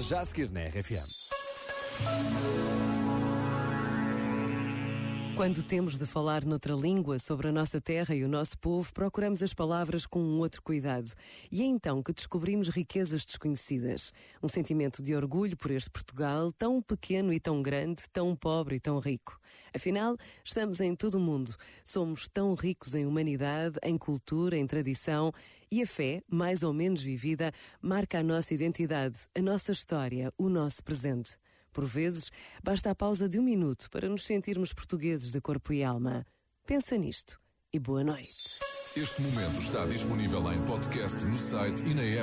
Já a seguir na RFM. Quando temos de falar noutra língua sobre a nossa terra e o nosso povo, procuramos as palavras com um outro cuidado. E é então que descobrimos riquezas desconhecidas. Um sentimento de orgulho por este Portugal, tão pequeno e tão grande, tão pobre e tão rico. Afinal, estamos em todo o mundo. Somos tão ricos em humanidade, em cultura, em tradição. E a fé, mais ou menos vivida, marca a nossa identidade, a nossa história, o nosso presente. Por vezes, basta a pausa de um minuto para nos sentirmos portugueses de corpo e alma. Pensa nisto e boa noite. Este momento está disponível em podcast no site e na app.